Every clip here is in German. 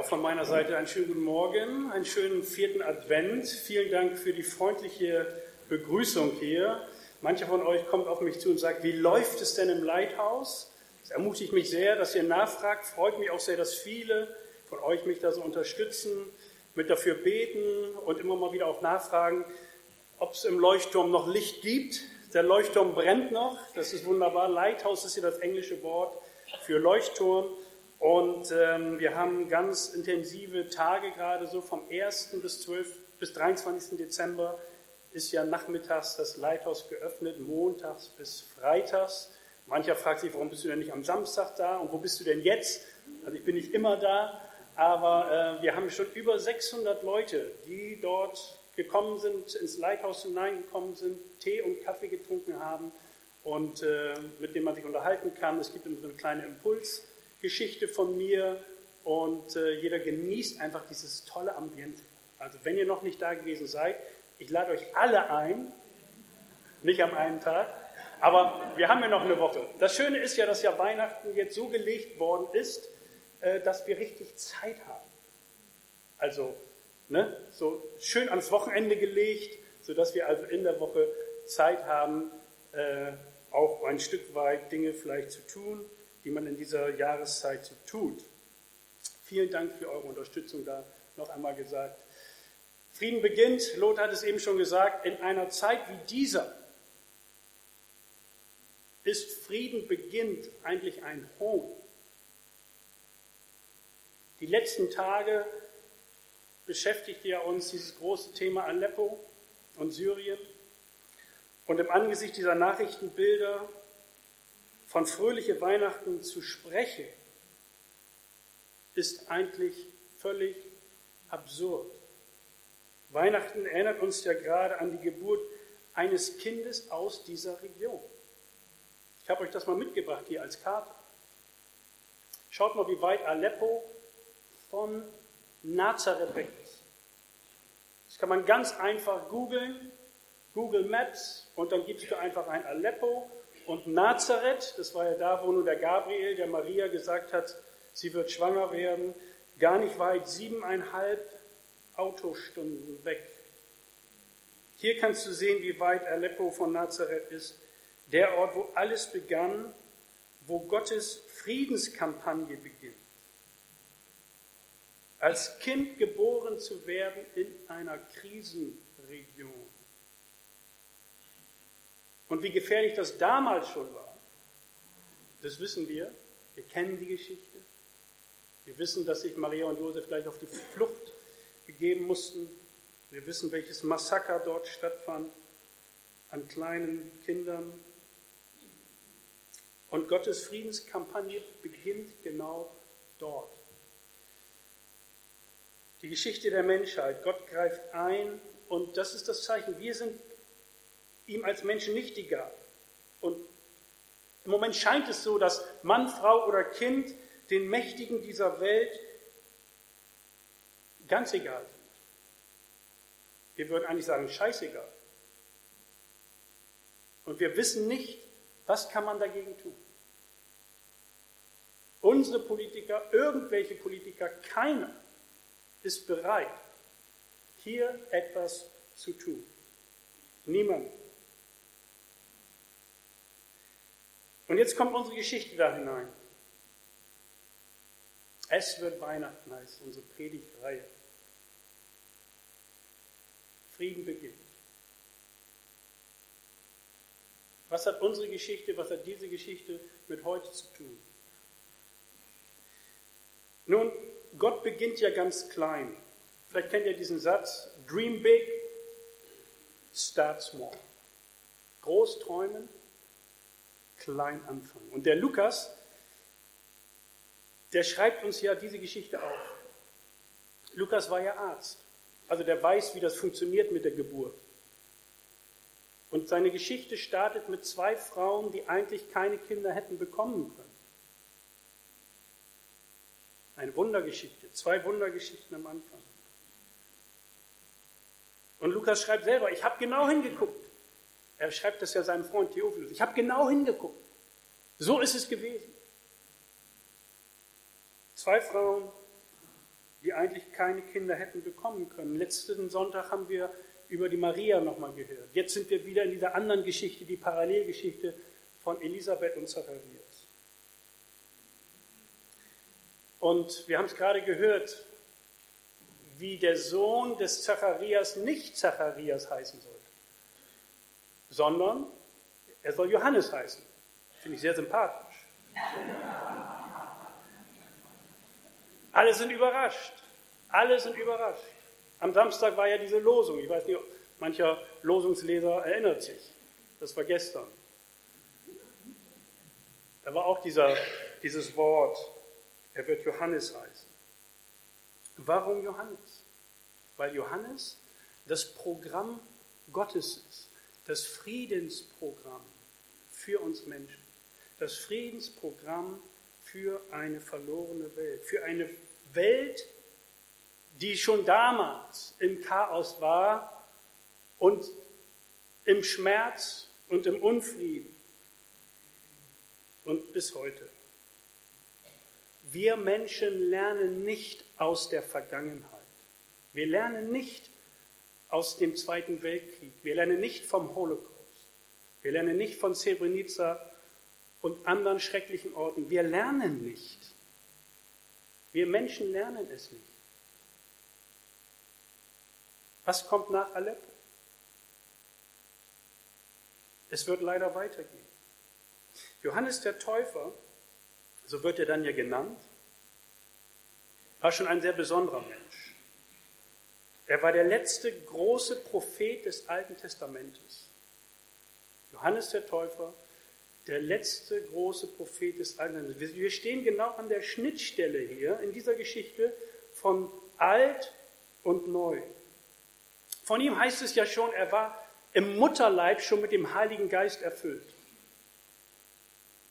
auch von meiner Seite einen schönen guten Morgen, einen schönen vierten Advent. Vielen Dank für die freundliche Begrüßung hier. Mancher von euch kommt auf mich zu und sagt, wie läuft es denn im Leithaus? Es ermutigt mich sehr, dass ihr nachfragt. Freut mich auch sehr, dass viele von euch mich da so unterstützen, mit dafür beten und immer mal wieder auch nachfragen, ob es im Leuchtturm noch Licht gibt. Der Leuchtturm brennt noch. Das ist wunderbar. Lighthouse ist hier das englische Wort für Leuchtturm. Und ähm, wir haben ganz intensive Tage gerade so vom 1. bis 12 bis 23. Dezember ist ja nachmittags das Leithaus geöffnet, montags bis freitags. Mancher fragt sich, warum bist du denn nicht am Samstag da und wo bist du denn jetzt? Also ich bin nicht immer da, aber äh, wir haben schon über 600 Leute, die dort gekommen sind, ins Leithaus hineingekommen sind, Tee und Kaffee getrunken haben und äh, mit denen man sich unterhalten kann. Es gibt immer so eine kleine Impuls. Geschichte von mir und äh, jeder genießt einfach dieses tolle Ambiente. Also wenn ihr noch nicht da gewesen seid, ich lade euch alle ein, nicht am einen Tag, aber wir haben ja noch eine Woche. Das Schöne ist ja, dass ja Weihnachten jetzt so gelegt worden ist, äh, dass wir richtig Zeit haben. Also ne, so schön ans Wochenende gelegt, sodass wir also in der Woche Zeit haben, äh, auch ein Stück weit Dinge vielleicht zu tun die man in dieser Jahreszeit so tut. Vielen Dank für eure Unterstützung da noch einmal gesagt. Frieden beginnt, Lothar hat es eben schon gesagt, in einer Zeit wie dieser ist Frieden beginnt eigentlich ein Hohn. Die letzten Tage beschäftigte ja uns dieses große Thema Aleppo und Syrien. Und im Angesicht dieser Nachrichtenbilder von fröhliche Weihnachten zu sprechen, ist eigentlich völlig absurd. Weihnachten erinnert uns ja gerade an die Geburt eines Kindes aus dieser Region. Ich habe euch das mal mitgebracht hier als Karte. Schaut mal, wie weit Aleppo von Nazareth weg ist. Das kann man ganz einfach googeln, Google Maps, und dann gibst du einfach ein Aleppo und Nazareth, das war ja da, wo nur der Gabriel, der Maria gesagt hat, sie wird schwanger werden, gar nicht weit, siebeneinhalb Autostunden weg. Hier kannst du sehen, wie weit Aleppo von Nazareth ist. Der Ort, wo alles begann, wo Gottes Friedenskampagne beginnt. Als Kind geboren zu werden in einer Krisenregion. Und wie gefährlich das damals schon war, das wissen wir. Wir kennen die Geschichte. Wir wissen, dass sich Maria und Josef gleich auf die Flucht begeben mussten. Wir wissen, welches Massaker dort stattfand an kleinen Kindern. Und Gottes Friedenskampagne beginnt genau dort. Die Geschichte der Menschheit. Gott greift ein und das ist das Zeichen. Wir sind ihm als Menschen nicht egal. Und im Moment scheint es so, dass Mann, Frau oder Kind den Mächtigen dieser Welt ganz egal sind. Wir würden eigentlich sagen, scheißegal. Und wir wissen nicht, was kann man dagegen tun. Unsere Politiker, irgendwelche Politiker, keiner ist bereit, hier etwas zu tun. Niemand. Und jetzt kommt unsere Geschichte da hinein. Es wird Weihnachten, heißt unsere Predigtreihe. Frieden beginnt. Was hat unsere Geschichte, was hat diese Geschichte mit heute zu tun? Nun, Gott beginnt ja ganz klein. Vielleicht kennt ihr diesen Satz, Dream big, start small. Groß träumen, klein anfangen. Und der Lukas, der schreibt uns ja diese Geschichte auf. Lukas war ja Arzt, also der weiß, wie das funktioniert mit der Geburt. Und seine Geschichte startet mit zwei Frauen, die eigentlich keine Kinder hätten bekommen können. Eine Wundergeschichte, zwei Wundergeschichten am Anfang. Und Lukas schreibt selber, ich habe genau hingeguckt. Er schreibt das ja seinem Freund Theophilus. Ich habe genau hingeguckt. So ist es gewesen. Zwei Frauen, die eigentlich keine Kinder hätten bekommen können. Letzten Sonntag haben wir über die Maria nochmal gehört. Jetzt sind wir wieder in dieser anderen Geschichte, die Parallelgeschichte von Elisabeth und Zacharias. Und wir haben es gerade gehört, wie der Sohn des Zacharias nicht Zacharias heißen sollte, sondern er soll Johannes heißen. Finde ich sehr sympathisch. Alle sind überrascht. Alle sind überrascht. Am Samstag war ja diese Losung. Ich weiß nicht, mancher Losungsleser erinnert sich. Das war gestern. Da war auch dieser, dieses Wort, er wird Johannes heißen. Warum Johannes? Weil Johannes das Programm Gottes ist, das Friedensprogramm für uns Menschen, das Friedensprogramm für eine verlorene Welt, für eine Welt, die schon damals im Chaos war und im Schmerz und im Unfrieden und bis heute. Wir Menschen lernen nicht aus der Vergangenheit. Wir lernen nicht aus dem Zweiten Weltkrieg. Wir lernen nicht vom Holocaust. Wir lernen nicht von Srebrenica und anderen schrecklichen Orten. Wir lernen nicht. Wir Menschen lernen es nicht. Was kommt nach Aleppo? Es wird leider weitergehen. Johannes der Täufer, so wird er dann ja genannt, war schon ein sehr besonderer Mensch. Er war der letzte große Prophet des Alten Testamentes. Johannes der Täufer, der letzte große Prophet des Alten Testamentes. Wir stehen genau an der Schnittstelle hier in dieser Geschichte von alt und neu. Von ihm heißt es ja schon, er war im Mutterleib schon mit dem Heiligen Geist erfüllt.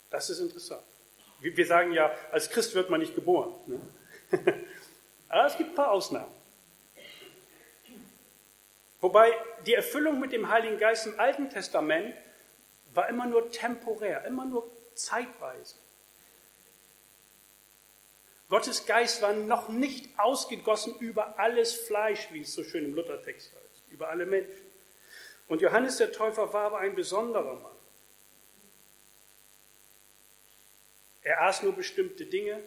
Das ist interessant. Wir sagen ja, als Christ wird man nicht geboren. Ne? Aber es gibt ein paar Ausnahmen. Wobei die Erfüllung mit dem Heiligen Geist im Alten Testament war immer nur temporär, immer nur zeitweise. Gottes Geist war noch nicht ausgegossen über alles Fleisch, wie es so schön im Luthertext heißt, über alle Menschen. Und Johannes der Täufer war aber ein besonderer Mann. Er aß nur bestimmte Dinge.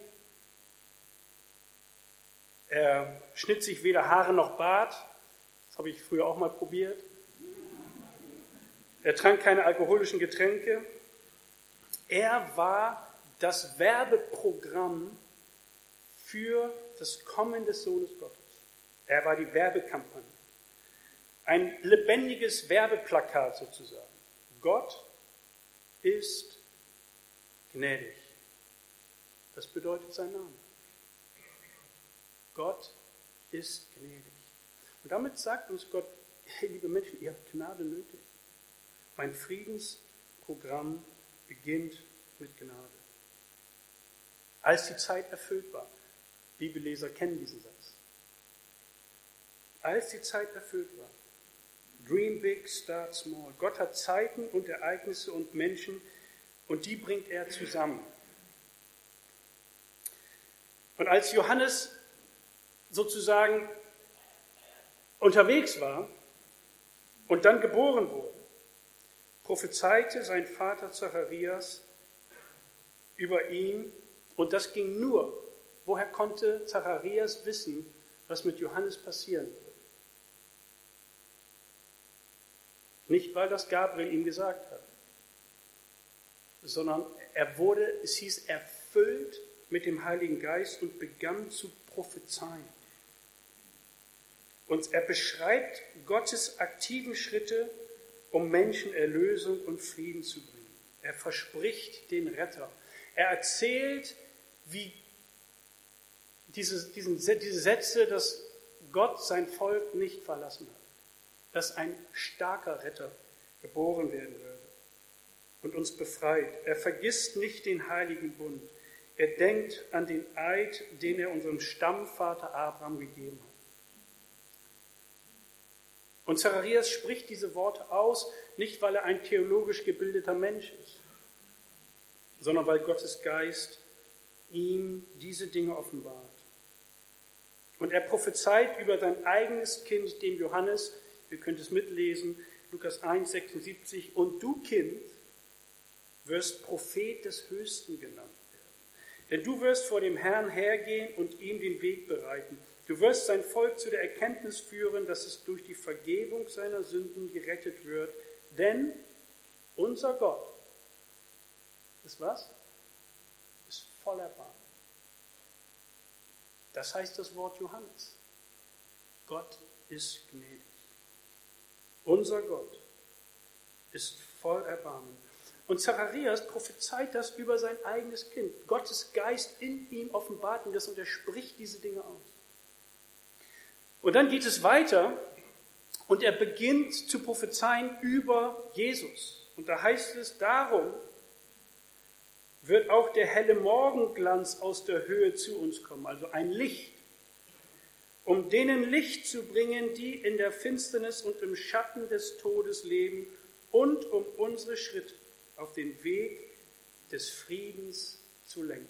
Er schnitt sich weder Haare noch Bart. Das habe ich früher auch mal probiert. Er trank keine alkoholischen Getränke. Er war das Werbeprogramm für das Kommen des Sohnes Gottes. Er war die Werbekampagne. Ein lebendiges Werbeplakat sozusagen. Gott ist gnädig. Das bedeutet sein Name. Gott ist gnädig. Und damit sagt uns Gott, hey, liebe Menschen, ihr habt Gnade nötig. Mein Friedensprogramm beginnt mit Gnade. Als die Zeit erfüllt war, liebe Leser kennen diesen Satz. Als die Zeit erfüllt war, dream big, start small. Gott hat Zeiten und Ereignisse und Menschen und die bringt er zusammen. Und als Johannes sozusagen unterwegs war und dann geboren wurde, prophezeite sein Vater Zacharias über ihn und das ging nur. Woher konnte Zacharias wissen, was mit Johannes passieren würde? Nicht, weil das Gabriel ihm gesagt hat, sondern er wurde, es hieß, erfüllt mit dem Heiligen Geist und begann zu prophezeien. Und er beschreibt Gottes aktiven Schritte, um Menschen Erlösung und Frieden zu bringen. Er verspricht den Retter. Er erzählt, wie diese, diesen, diese Sätze, dass Gott sein Volk nicht verlassen hat, dass ein starker Retter geboren werden würde und uns befreit. Er vergisst nicht den heiligen Bund. Er denkt an den Eid, den er unserem Stammvater Abraham gegeben hat. Und Zacharias spricht diese Worte aus, nicht weil er ein theologisch gebildeter Mensch ist, sondern weil Gottes Geist ihm diese Dinge offenbart. Und er prophezeit über sein eigenes Kind, dem Johannes, ihr könnt es mitlesen, Lukas 1, 76, und du Kind wirst Prophet des Höchsten genannt werden. Denn du wirst vor dem Herrn hergehen und ihm den Weg bereiten. Du wirst sein Volk zu der Erkenntnis führen, dass es durch die Vergebung seiner Sünden gerettet wird. Denn unser Gott ist was? Ist voller Erbarmen. Das heißt das Wort Johannes. Gott ist gnädig. Unser Gott ist voll Erbarmen. Und Zacharias prophezeit das über sein eigenes Kind. Gottes Geist in ihm offenbart ihm das und er spricht diese Dinge aus. Und dann geht es weiter und er beginnt zu prophezeien über Jesus. Und da heißt es, darum wird auch der helle Morgenglanz aus der Höhe zu uns kommen, also ein Licht, um denen Licht zu bringen, die in der Finsternis und im Schatten des Todes leben und um unsere Schritte auf den Weg des Friedens zu lenken.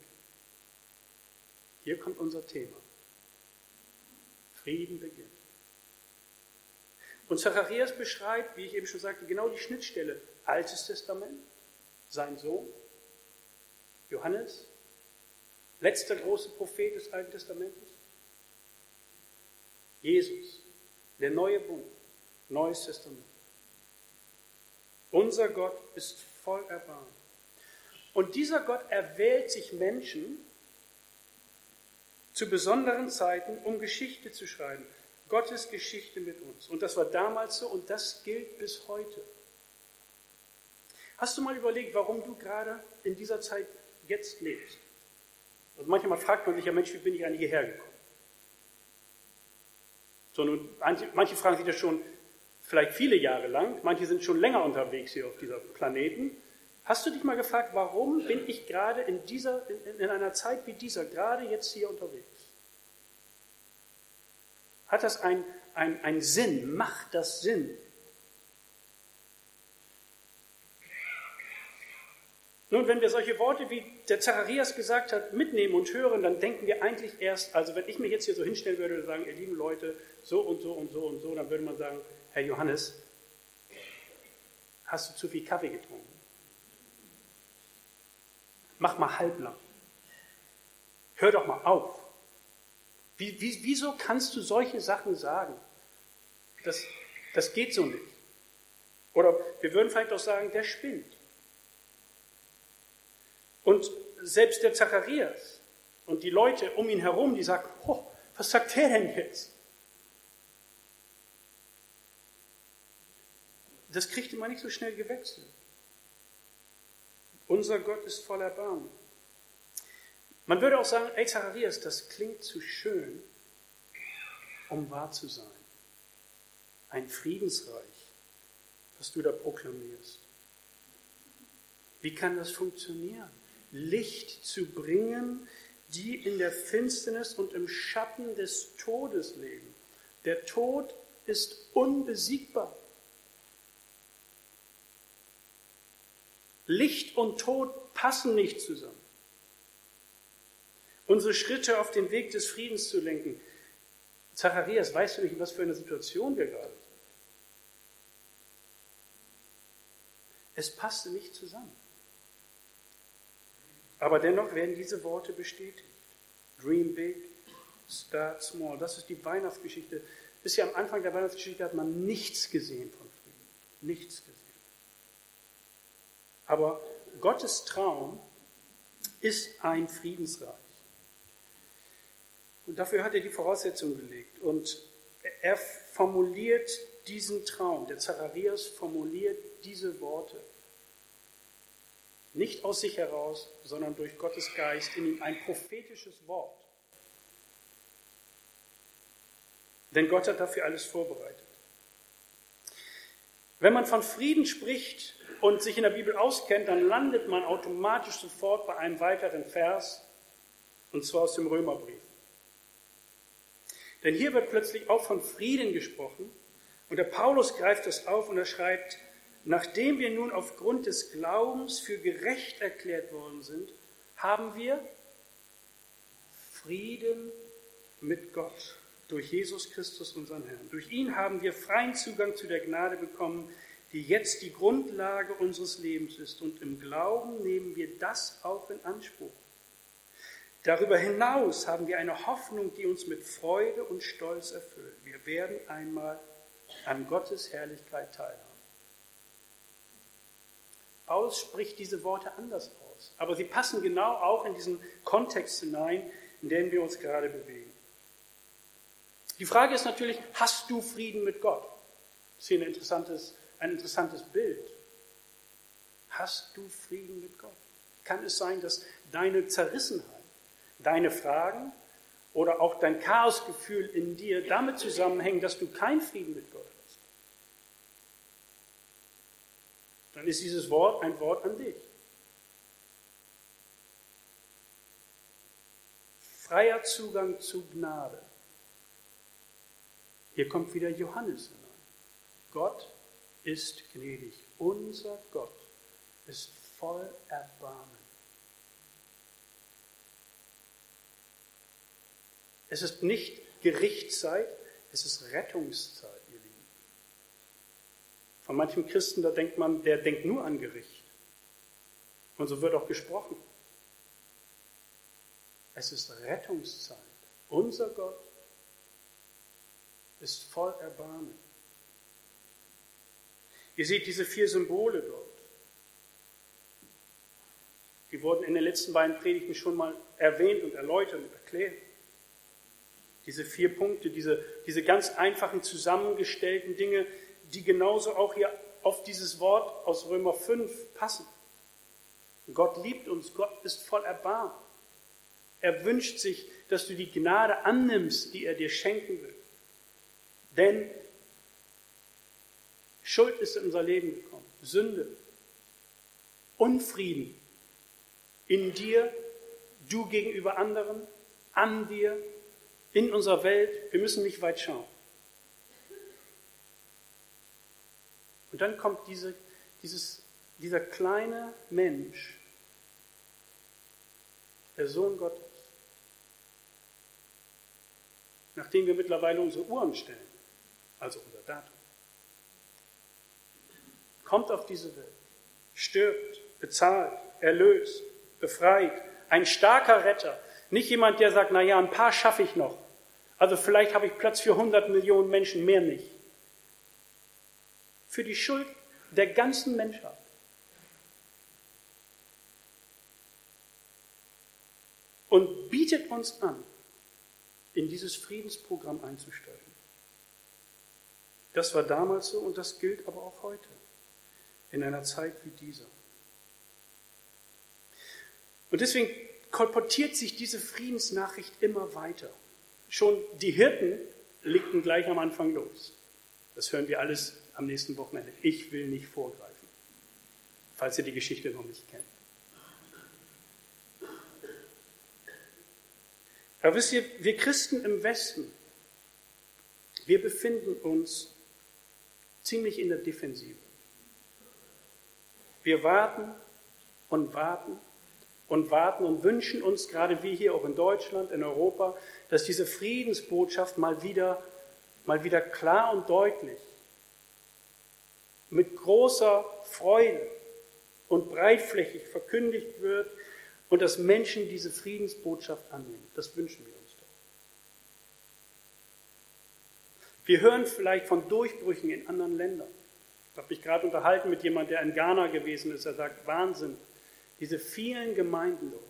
Hier kommt unser Thema. Frieden beginnt. Und Zacharias beschreibt, wie ich eben schon sagte, genau die Schnittstelle. Altes Testament, sein Sohn, Johannes, letzter große Prophet des Alten Testamentes, Jesus, der neue Bund, neues Testament. Unser Gott ist voll Erbarmen. Und dieser Gott erwählt sich Menschen zu besonderen Zeiten, um Geschichte zu schreiben. Gottes Geschichte mit uns. Und das war damals so und das gilt bis heute. Hast du mal überlegt, warum du gerade in dieser Zeit jetzt lebst? Also manchmal fragt man sich ja, Mensch, wie bin ich eigentlich hierher gekommen? So, nun, manche fragen sich das schon vielleicht viele Jahre lang, manche sind schon länger unterwegs hier auf dieser Planeten. Hast du dich mal gefragt, warum bin ich gerade in, dieser, in, in einer Zeit wie dieser, gerade jetzt hier unterwegs? Hat das einen ein Sinn? Macht das Sinn? Nun, wenn wir solche Worte, wie der Zacharias gesagt hat, mitnehmen und hören, dann denken wir eigentlich erst, also wenn ich mich jetzt hier so hinstellen würde und sagen, ihr lieben Leute, so und so und so und so, dann würde man sagen, Herr Johannes, hast du zu viel Kaffee getrunken? Mach mal halblang. Hör doch mal auf. Wie, wie, wieso kannst du solche Sachen sagen? Das, das geht so nicht. Oder wir würden vielleicht auch sagen, der spinnt. Und selbst der Zacharias und die Leute um ihn herum, die sagen, oh, was sagt der denn jetzt? Das kriegt man nicht so schnell gewechselt. Unser Gott ist voller Erbarmen. Man würde auch sagen, ey Zacharias, das klingt zu schön, um wahr zu sein. Ein Friedensreich, was du da proklamierst. Wie kann das funktionieren? Licht zu bringen, die in der Finsternis und im Schatten des Todes leben. Der Tod ist unbesiegbar. Licht und Tod passen nicht zusammen. Unsere Schritte auf den Weg des Friedens zu lenken. Zacharias, weißt du nicht, in was für eine Situation wir gerade sind? Es passte nicht zusammen. Aber dennoch werden diese Worte bestätigt. Dream big, start small. Das ist die Weihnachtsgeschichte. Bisher am Anfang der Weihnachtsgeschichte hat man nichts gesehen von Frieden. Nichts gesehen. Aber Gottes Traum ist ein Friedensreich. Und dafür hat er die Voraussetzungen gelegt. Und er formuliert diesen Traum. Der Zacharias formuliert diese Worte. Nicht aus sich heraus, sondern durch Gottes Geist in ihm ein prophetisches Wort. Denn Gott hat dafür alles vorbereitet. Wenn man von Frieden spricht und sich in der Bibel auskennt, dann landet man automatisch sofort bei einem weiteren Vers, und zwar aus dem Römerbrief. Denn hier wird plötzlich auch von Frieden gesprochen, und der Paulus greift das auf und er schreibt, Nachdem wir nun aufgrund des Glaubens für gerecht erklärt worden sind, haben wir Frieden mit Gott durch Jesus Christus, unseren Herrn. Durch ihn haben wir freien Zugang zu der Gnade bekommen, die jetzt die Grundlage unseres Lebens ist. Und im Glauben nehmen wir das auch in Anspruch. Darüber hinaus haben wir eine Hoffnung, die uns mit Freude und Stolz erfüllt. Wir werden einmal an Gottes Herrlichkeit teilhaben. Paulus spricht diese Worte anders aus, aber sie passen genau auch in diesen Kontext hinein, in dem wir uns gerade bewegen. Die Frage ist natürlich, hast du Frieden mit Gott? Das ist hier ein interessantes, ein interessantes Bild. Hast du Frieden mit Gott? Kann es sein, dass deine Zerrissenheit, deine Fragen oder auch dein Chaosgefühl in dir damit zusammenhängen, dass du keinen Frieden mit Gott hast? Dann ist dieses Wort ein Wort an dich. Freier Zugang zu Gnade. Hier kommt wieder Johannes hinein. Gott ist gnädig. Unser Gott ist voll Erbarmen. Es ist nicht Gerichtszeit, es ist Rettungszeit, ihr Lieben. Von manchen Christen, da denkt man, der denkt nur an Gericht. Und so wird auch gesprochen. Es ist Rettungszeit. Unser Gott ist voll Erbarmen. Ihr seht diese vier Symbole dort. Die wurden in den letzten beiden Predigten schon mal erwähnt und erläutert und erklärt. Diese vier Punkte, diese, diese ganz einfachen zusammengestellten Dinge, die genauso auch hier auf dieses Wort aus Römer 5 passen. Gott liebt uns, Gott ist voll Erbarmen. Er wünscht sich, dass du die Gnade annimmst, die er dir schenken will. Denn Schuld ist in unser Leben gekommen, Sünde, Unfrieden in dir, du gegenüber anderen, an dir, in unserer Welt. Wir müssen nicht weit schauen. Und dann kommt diese, dieses, dieser kleine Mensch, der Sohn Gottes, nachdem wir mittlerweile unsere Uhren stellen also unser Datum. Kommt auf diese Welt, stirbt, bezahlt, erlöst, befreit, ein starker Retter, nicht jemand, der sagt, naja, ein paar schaffe ich noch. Also vielleicht habe ich Platz für 100 Millionen Menschen, mehr nicht. Für die Schuld der ganzen Menschheit. Und bietet uns an, in dieses Friedensprogramm einzusteigen. Das war damals so und das gilt aber auch heute, in einer Zeit wie dieser. Und deswegen kolportiert sich diese Friedensnachricht immer weiter. Schon die Hirten legten gleich am Anfang los. Das hören wir alles am nächsten Wochenende. Ich will nicht vorgreifen, falls ihr die Geschichte noch nicht kennt. Aber wisst ihr, wir Christen im Westen, wir befinden uns ziemlich in der Defensive. Wir warten und warten und warten und wünschen uns, gerade wie hier auch in Deutschland, in Europa, dass diese Friedensbotschaft mal wieder, mal wieder klar und deutlich, mit großer Freude und breitflächig verkündigt wird und dass Menschen diese Friedensbotschaft annehmen. Das wünschen wir uns. Wir hören vielleicht von Durchbrüchen in anderen Ländern. Ich habe mich gerade unterhalten mit jemandem, der in Ghana gewesen ist. Er sagt, Wahnsinn, diese vielen Gemeinden dort,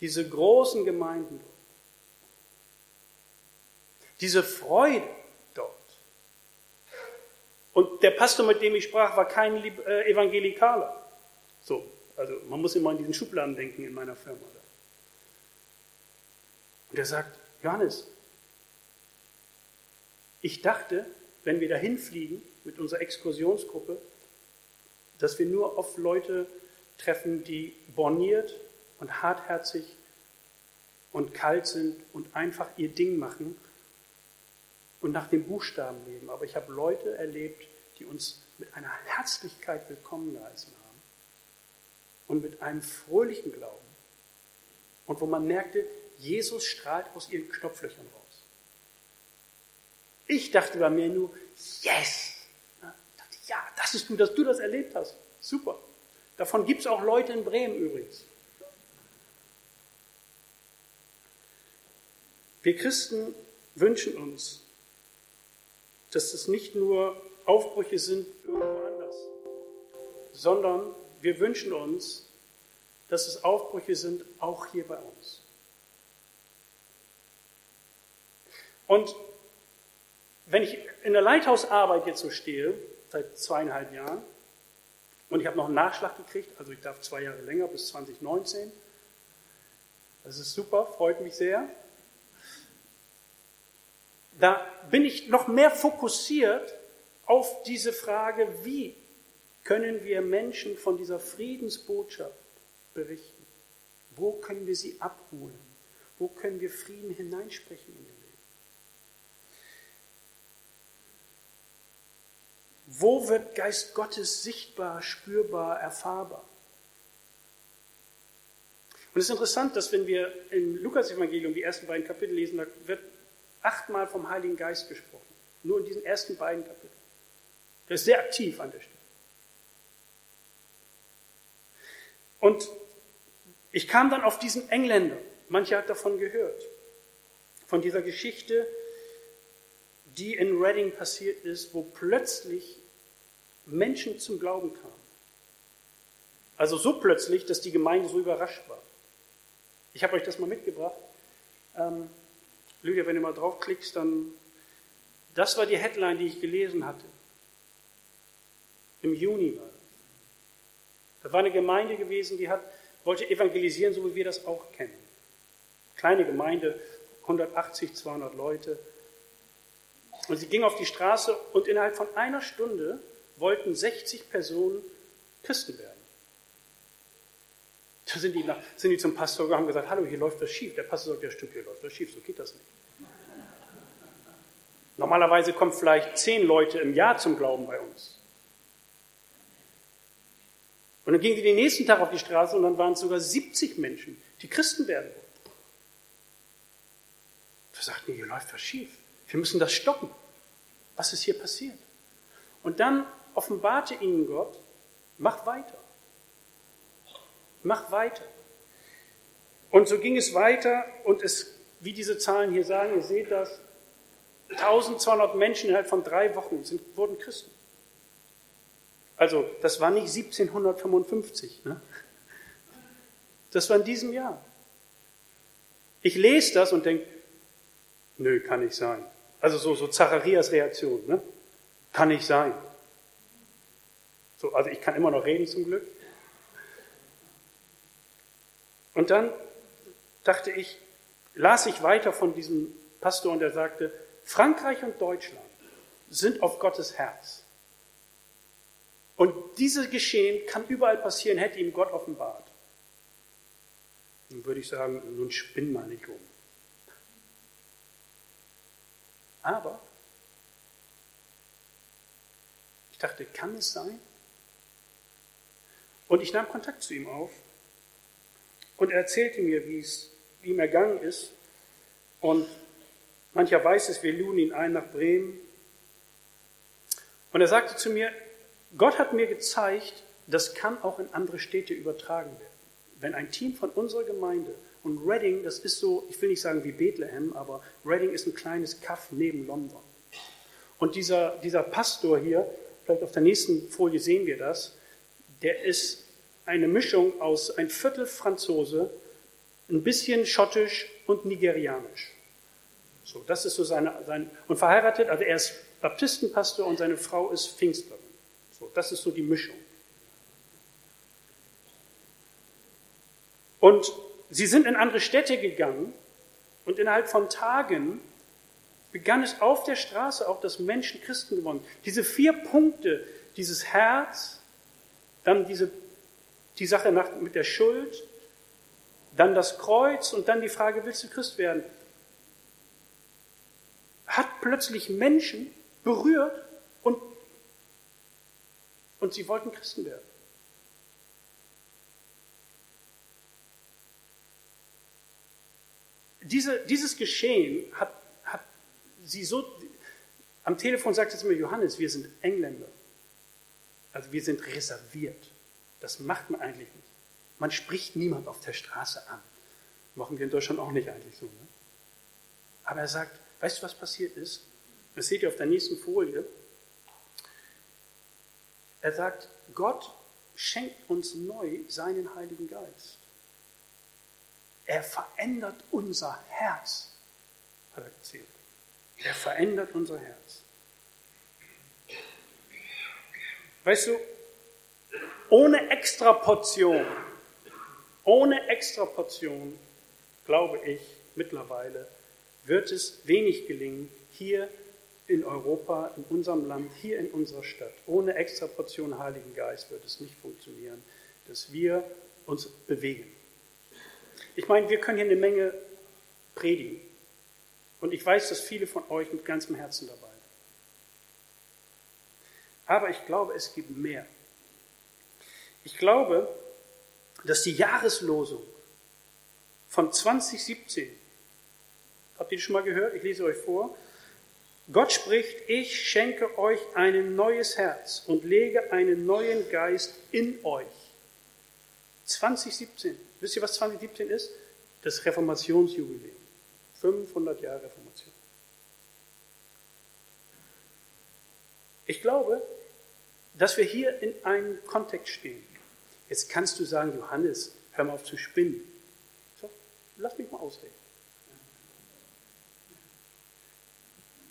diese großen Gemeinden dort, diese Freude dort. Und der Pastor, mit dem ich sprach, war kein äh, Evangelikaler. So, also man muss immer an diesen Schubladen denken in meiner Firma. Und er sagt, Johannes, ich dachte, wenn wir dahin fliegen mit unserer Exkursionsgruppe, dass wir nur auf Leute treffen, die borniert und hartherzig und kalt sind und einfach ihr Ding machen und nach dem Buchstaben leben. Aber ich habe Leute erlebt, die uns mit einer Herzlichkeit willkommen geheißen haben und mit einem fröhlichen Glauben. Und wo man merkte, Jesus strahlt aus ihren Knopflöchern raus. Ich dachte bei mir nur, yes! Ja, das ist du, dass du das erlebt hast. Super. Davon gibt es auch Leute in Bremen übrigens. Wir Christen wünschen uns, dass es nicht nur Aufbrüche sind irgendwo anders, sondern wir wünschen uns, dass es Aufbrüche sind auch hier bei uns. Und wenn ich in der Leithausarbeit jetzt so stehe, seit zweieinhalb Jahren, und ich habe noch einen Nachschlag gekriegt, also ich darf zwei Jahre länger bis 2019. Das ist super, freut mich sehr. Da bin ich noch mehr fokussiert auf diese Frage, wie können wir Menschen von dieser Friedensbotschaft berichten? Wo können wir sie abholen? Wo können wir Frieden hineinsprechen in den Wo wird Geist Gottes sichtbar, spürbar, erfahrbar? Und es ist interessant, dass wenn wir im Lukas-Evangelium die ersten beiden Kapitel lesen, da wird achtmal vom Heiligen Geist gesprochen. Nur in diesen ersten beiden Kapiteln. Der ist sehr aktiv an der Stelle. Und ich kam dann auf diesen Engländer. Manche hat davon gehört. Von dieser Geschichte, die in Reading passiert ist, wo plötzlich Menschen zum Glauben kamen. Also so plötzlich, dass die Gemeinde so überrascht war. Ich habe euch das mal mitgebracht. Ähm, Lydia, wenn du mal draufklickst, dann. Das war die Headline, die ich gelesen hatte. Im Juni war das. Da war eine Gemeinde gewesen, die hat, wollte evangelisieren, so wie wir das auch kennen. Kleine Gemeinde, 180, 200 Leute. Und sie ging auf die Straße und innerhalb von einer Stunde wollten 60 Personen Christen werden. Da sind die, nach, sind die zum Pastor und gesagt, hallo, hier läuft das schief. Der Pastor sagt, ja stimmt, hier läuft das schief, so geht das nicht. Normalerweise kommen vielleicht zehn Leute im Jahr zum Glauben bei uns. Und dann gingen die den nächsten Tag auf die Straße und dann waren es sogar 70 Menschen, die Christen werden wollten. Da sagten die, hier läuft was schief. Wir müssen das stoppen. Was ist hier passiert? Und dann offenbarte ihnen Gott, mach weiter. Mach weiter. Und so ging es weiter und es, wie diese Zahlen hier sagen, ihr seht das, 1200 Menschen innerhalb von drei Wochen sind, wurden Christen. Also, das war nicht 1755, ne? das war in diesem Jahr. Ich lese das und denke, nö, kann nicht sein. Also so, so Zacharias Reaktion, ne? kann nicht sein. So, also ich kann immer noch reden zum Glück. Und dann dachte ich, las ich weiter von diesem Pastor und er sagte, Frankreich und Deutschland sind auf Gottes Herz. Und dieses Geschehen kann überall passieren, hätte ihm Gott offenbart. Dann würde ich sagen, nun spinn mal nicht um. Aber ich dachte, kann es sein? Und ich nahm Kontakt zu ihm auf und er erzählte mir, wie es ihm ergangen ist. Und mancher weiß es, wir luden ihn ein nach Bremen. Und er sagte zu mir, Gott hat mir gezeigt, das kann auch in andere Städte übertragen werden. Wenn ein Team von unserer Gemeinde und Reading, das ist so, ich will nicht sagen wie Bethlehem, aber Reading ist ein kleines Kaff neben London. Und dieser, dieser Pastor hier, vielleicht auf der nächsten Folie sehen wir das, der ist eine Mischung aus ein Viertel Franzose, ein bisschen schottisch und nigerianisch. So, das ist so seine, sein, und verheiratet, also er ist Baptistenpastor und seine Frau ist Pfingstlerin. So, das ist so die Mischung. Und sie sind in andere Städte gegangen und innerhalb von Tagen begann es auf der Straße auch, dass Menschen Christen geworden Diese vier Punkte, dieses Herz, dann diese, die Sache nach, mit der Schuld, dann das Kreuz und dann die Frage, willst du Christ werden? Hat plötzlich Menschen berührt und, und sie wollten Christen werden. Diese, dieses Geschehen hat, hat sie so, am Telefon sagt jetzt immer Johannes, wir sind Engländer. Also wir sind reserviert. Das macht man eigentlich nicht. Man spricht niemand auf der Straße an. Machen wir in Deutschland auch nicht eigentlich so. Ne? Aber er sagt, weißt du, was passiert ist? Das seht ihr auf der nächsten Folie. Er sagt, Gott schenkt uns neu seinen Heiligen Geist. Er verändert unser Herz, hat er erzählt. Er verändert unser Herz. Weißt du, ohne Extraportion, ohne Extraportion, glaube ich mittlerweile, wird es wenig gelingen, hier in Europa, in unserem Land, hier in unserer Stadt. Ohne Extraportion Heiligen Geist wird es nicht funktionieren, dass wir uns bewegen. Ich meine, wir können hier eine Menge predigen. Und ich weiß, dass viele von euch mit ganzem Herzen dabei sind. Aber ich glaube, es gibt mehr. Ich glaube, dass die Jahreslosung von 2017, habt ihr die schon mal gehört? Ich lese euch vor. Gott spricht, ich schenke euch ein neues Herz und lege einen neuen Geist in euch. 2017. Wisst ihr, was 2017 ist? Das Reformationsjubiläum. 500 Jahre Reformation. Ich glaube, dass wir hier in einem Kontext stehen. Jetzt kannst du sagen, Johannes, hör mal auf zu spinnen. So, lass mich mal ausreden.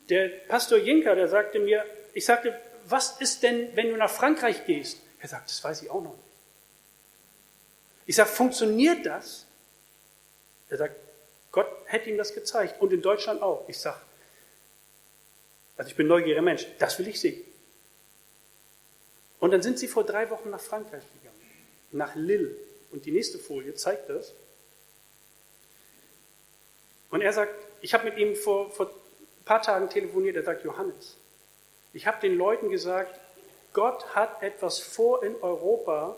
Der Pastor Jinker, der sagte mir, ich sagte, was ist denn, wenn du nach Frankreich gehst? Er sagt, das weiß ich auch noch nicht. Ich sage, funktioniert das? Er sagt, Gott hätte ihm das gezeigt und in Deutschland auch. Ich sage, also ich bin neugieriger Mensch, das will ich sehen. Und dann sind sie vor drei Wochen nach Frankreich gegangen, nach Lille. Und die nächste Folie zeigt das. Und er sagt, ich habe mit ihm vor, vor ein paar Tagen telefoniert, er sagt, Johannes, ich habe den Leuten gesagt, Gott hat etwas vor in Europa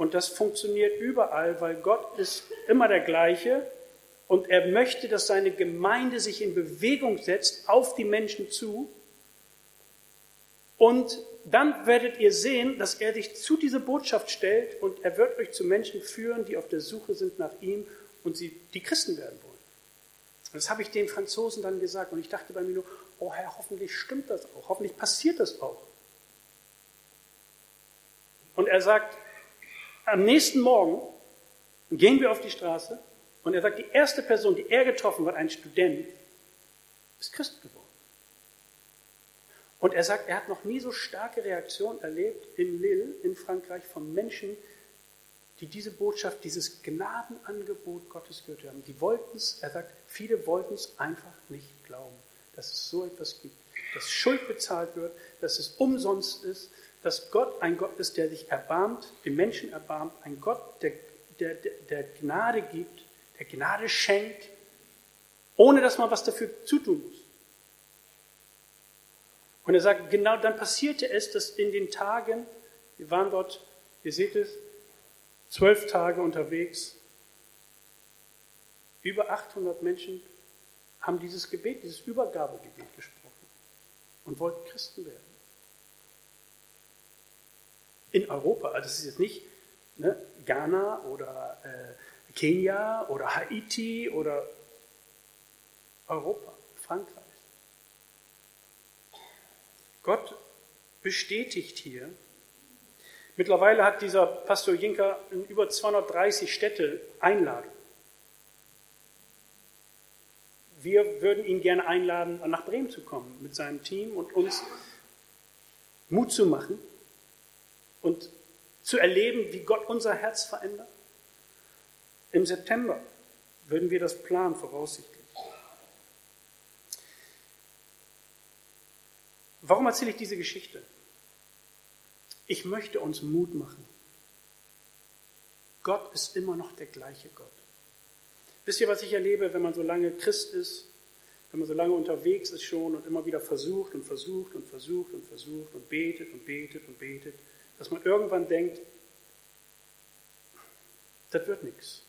und das funktioniert überall, weil Gott ist immer der gleiche und er möchte, dass seine Gemeinde sich in Bewegung setzt auf die Menschen zu. Und dann werdet ihr sehen, dass er sich zu dieser Botschaft stellt und er wird euch zu Menschen führen, die auf der Suche sind nach ihm und sie die Christen werden wollen. Das habe ich den Franzosen dann gesagt und ich dachte bei mir nur, oh Herr, hoffentlich stimmt das auch, hoffentlich passiert das auch. Und er sagt, am nächsten Morgen gehen wir auf die Straße und er sagt, die erste Person, die er getroffen hat, ein Student, ist Christ geworden. Und er sagt, er hat noch nie so starke Reaktionen erlebt in Lille, in Frankreich, von Menschen, die diese Botschaft, dieses Gnadenangebot Gottes gehört haben. Die wollten es, er sagt, viele wollten es einfach nicht glauben, dass es so etwas gibt, dass Schuld bezahlt wird, dass es umsonst ist, dass Gott ein Gott ist, der sich erbarmt, den Menschen erbarmt, ein Gott, der, der, der Gnade gibt, der Gnade schenkt, ohne dass man was dafür zutun muss. Und er sagt, genau dann passierte es, dass in den Tagen, wir waren dort, ihr seht es, zwölf Tage unterwegs, über 800 Menschen haben dieses Gebet, dieses Übergabegebet gesprochen und wollten Christen werden in Europa. Also es ist jetzt nicht ne, Ghana oder äh, Kenia oder Haiti oder Europa, Frankreich. Gott bestätigt hier, mittlerweile hat dieser Pastor Jinker in über 230 Städte Einladung. Wir würden ihn gerne einladen, nach Bremen zu kommen mit seinem Team und uns Mut zu machen, und zu erleben, wie Gott unser Herz verändert? Im September würden wir das planen, voraussichtlich. Warum erzähle ich diese Geschichte? Ich möchte uns Mut machen. Gott ist immer noch der gleiche Gott. Wisst ihr, was ich erlebe, wenn man so lange Christ ist, wenn man so lange unterwegs ist schon und immer wieder versucht und versucht und versucht und versucht und betet und betet und betet dass man irgendwann denkt, das wird nichts.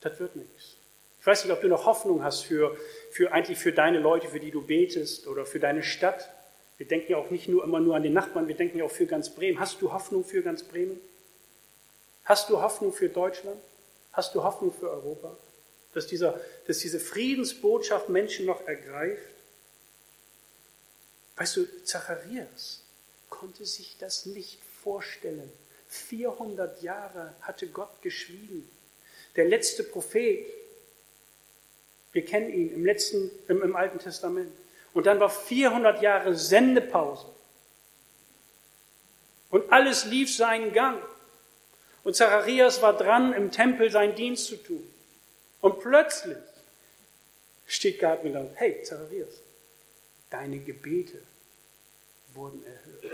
Das wird nichts. Ich weiß nicht, ob du noch Hoffnung hast für, für eigentlich für deine Leute, für die du betest oder für deine Stadt. Wir denken ja auch nicht nur immer nur an den Nachbarn, wir denken ja auch für ganz Bremen. Hast du Hoffnung für ganz Bremen? Hast du Hoffnung für Deutschland? Hast du Hoffnung für Europa? Dass, dieser, dass diese Friedensbotschaft Menschen noch ergreift? Weißt du, Zacharias konnte sich das nicht vorstellen. 400 Jahre hatte Gott geschwiegen. Der letzte Prophet, wir kennen ihn im, letzten, im, im Alten Testament. Und dann war 400 Jahre Sendepause. Und alles lief seinen Gang. Und Zacharias war dran, im Tempel seinen Dienst zu tun. Und plötzlich steht mir dann, hey Zacharias, deine Gebete wurden erhört.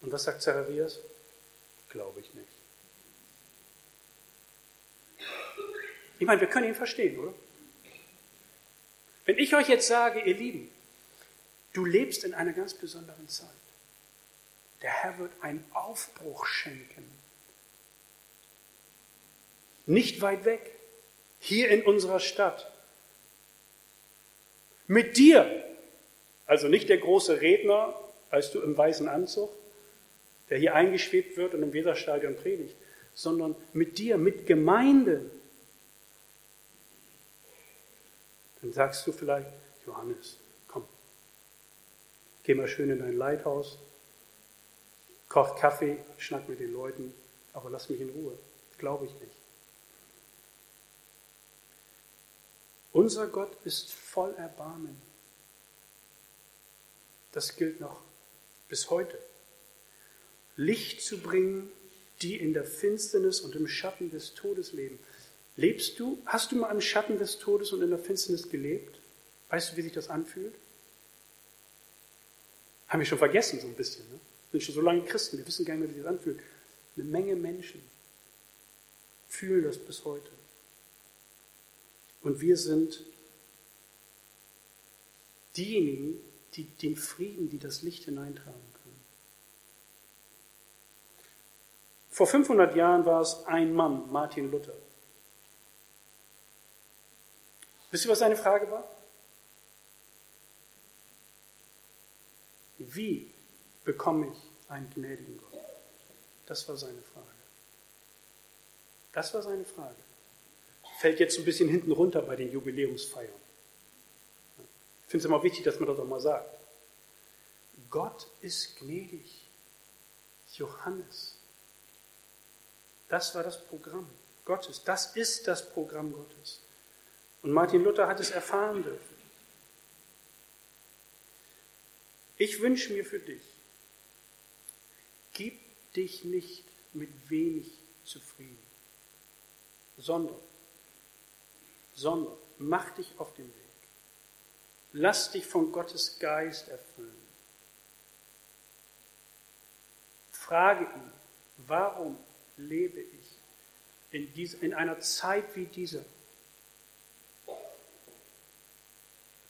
Und was sagt Zacharias? Glaube ich nicht. Ich meine, wir können ihn verstehen, oder? Wenn ich euch jetzt sage, ihr Lieben, du lebst in einer ganz besonderen Zeit. Der Herr wird einen Aufbruch schenken. Nicht weit weg, hier in unserer Stadt. Mit dir, also nicht der große Redner, weißt du, im weißen Anzug, der hier eingeschwebt wird und im Weserstadion predigt, sondern mit dir, mit Gemeinde. Dann sagst du vielleicht, Johannes, komm, geh mal schön in dein Leithaus, koch Kaffee, schnack mit den Leuten, aber lass mich in Ruhe. Glaube ich nicht. Unser Gott ist voll Erbarmen. Das gilt noch bis heute. Licht zu bringen, die in der Finsternis und im Schatten des Todes leben. Lebst du, hast du mal im Schatten des Todes und in der Finsternis gelebt? Weißt du, wie sich das anfühlt? Haben wir schon vergessen, so ein bisschen. Ne? Wir sind schon so lange Christen, wir wissen gar nicht mehr, wie sich das anfühlt. Eine Menge Menschen fühlen das bis heute. Und wir sind diejenigen, die den Frieden, die das Licht hineintragen. Vor 500 Jahren war es ein Mann, Martin Luther. Wisst ihr, was seine Frage war? Wie bekomme ich einen gnädigen Gott? Das war seine Frage. Das war seine Frage. Fällt jetzt ein bisschen hinten runter bei den Jubiläumsfeiern. Ich finde es immer wichtig, dass man das auch mal sagt. Gott ist gnädig. Johannes das war das Programm Gottes. Das ist das Programm Gottes. Und Martin Luther hat es erfahren dürfen. Ich wünsche mir für dich, gib dich nicht mit wenig zufrieden, sondern, sondern mach dich auf den Weg. Lass dich von Gottes Geist erfüllen. Frage ihn, warum lebe ich in, diese, in einer Zeit wie dieser?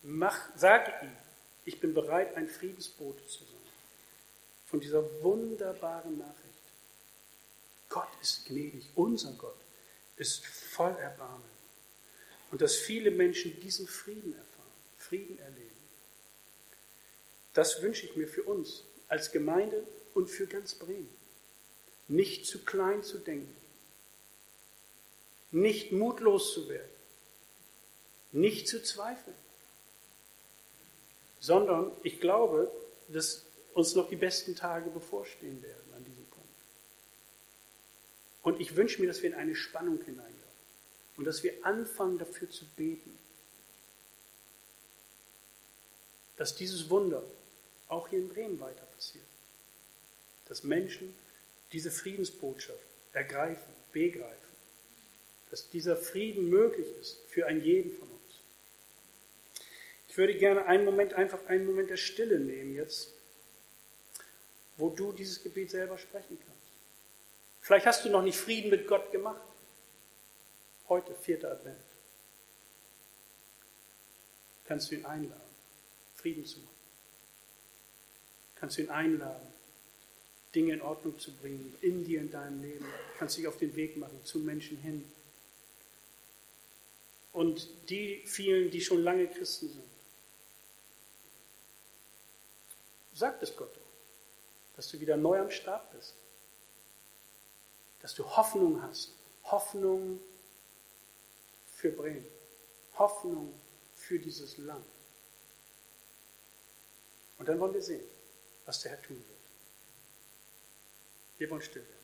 Mach, sage ihm, ich bin bereit, ein Friedensbote zu sein. Von dieser wunderbaren Nachricht. Gott ist gnädig, unser Gott ist voll Erbarmen. Und dass viele Menschen diesen Frieden erfahren, Frieden erleben. Das wünsche ich mir für uns als Gemeinde und für ganz Bremen nicht zu klein zu denken, nicht mutlos zu werden, nicht zu zweifeln, sondern ich glaube, dass uns noch die besten Tage bevorstehen werden an diesem Punkt. Und ich wünsche mir, dass wir in eine Spannung hineingehen und dass wir anfangen dafür zu beten, dass dieses Wunder auch hier in Bremen weiter passiert, dass Menschen diese Friedensbotschaft ergreifen, begreifen, dass dieser Frieden möglich ist für einen jeden von uns. Ich würde gerne einen Moment, einfach einen Moment der Stille nehmen jetzt, wo du dieses Gebet selber sprechen kannst. Vielleicht hast du noch nicht Frieden mit Gott gemacht. Heute, vierter Advent. Kannst du ihn einladen, Frieden zu machen. Kannst du ihn einladen, Dinge in Ordnung zu bringen, in dir, in deinem Leben. Kannst dich auf den Weg machen, zu Menschen hin. und die vielen, die schon lange Christen sind. Sag es Gott dass du wieder neu am Start bist, dass du Hoffnung hast, Hoffnung für Bremen, Hoffnung für dieses Land. Und dann wollen wir sehen, was der Herr tun wird. Wir wollen still werden.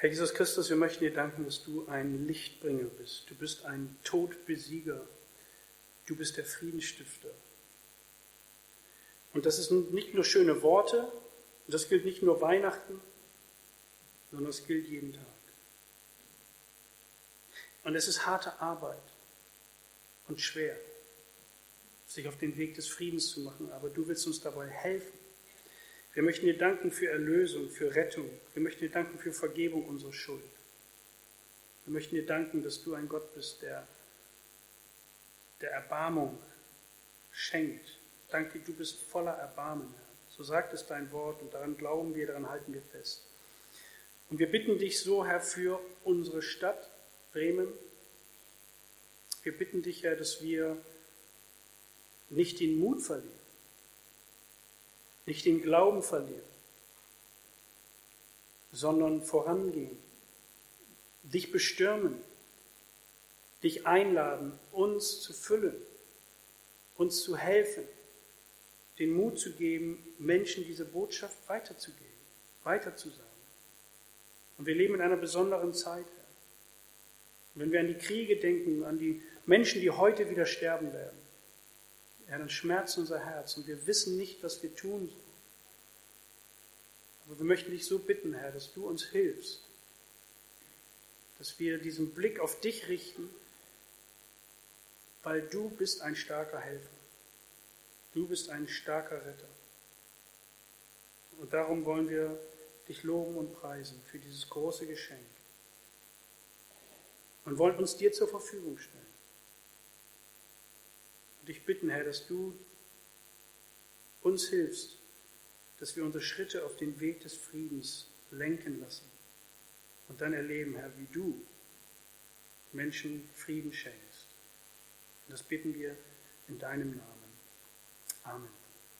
Herr Jesus Christus, wir möchten dir danken, dass du ein Lichtbringer bist. Du bist ein Todbesieger. Du bist der Friedensstifter. Und das sind nicht nur schöne Worte, das gilt nicht nur Weihnachten, sondern es gilt jeden Tag. Und es ist harte Arbeit und schwer, sich auf den Weg des Friedens zu machen, aber du willst uns dabei helfen. Wir möchten dir danken für Erlösung, für Rettung. Wir möchten dir danken für Vergebung unserer Schuld. Wir möchten dir danken, dass du ein Gott bist, der, der Erbarmung schenkt. Danke, du bist voller Erbarmen, Herr. So sagt es dein Wort und daran glauben wir, daran halten wir fest. Und wir bitten dich so, Herr, für unsere Stadt Bremen. Wir bitten dich, Herr, dass wir nicht den Mut verlieren nicht den Glauben verlieren, sondern vorangehen, dich bestürmen, dich einladen, uns zu füllen, uns zu helfen, den Mut zu geben, Menschen diese Botschaft weiterzugeben, weiterzusagen. Und wir leben in einer besonderen Zeit. Und wenn wir an die Kriege denken, an die Menschen, die heute wieder sterben werden, Herr, dann schmerzt unser Herz und wir wissen nicht, was wir tun sollen. Aber wir möchten dich so bitten, Herr, dass du uns hilfst, dass wir diesen Blick auf dich richten, weil du bist ein starker Helfer. Du bist ein starker Retter. Und darum wollen wir dich loben und preisen für dieses große Geschenk. Und wollen uns dir zur Verfügung stellen dich bitten, Herr, dass du uns hilfst, dass wir unsere Schritte auf den Weg des Friedens lenken lassen und dann erleben, Herr, wie du Menschen Frieden schenkst. Und das bitten wir in deinem Namen. Amen.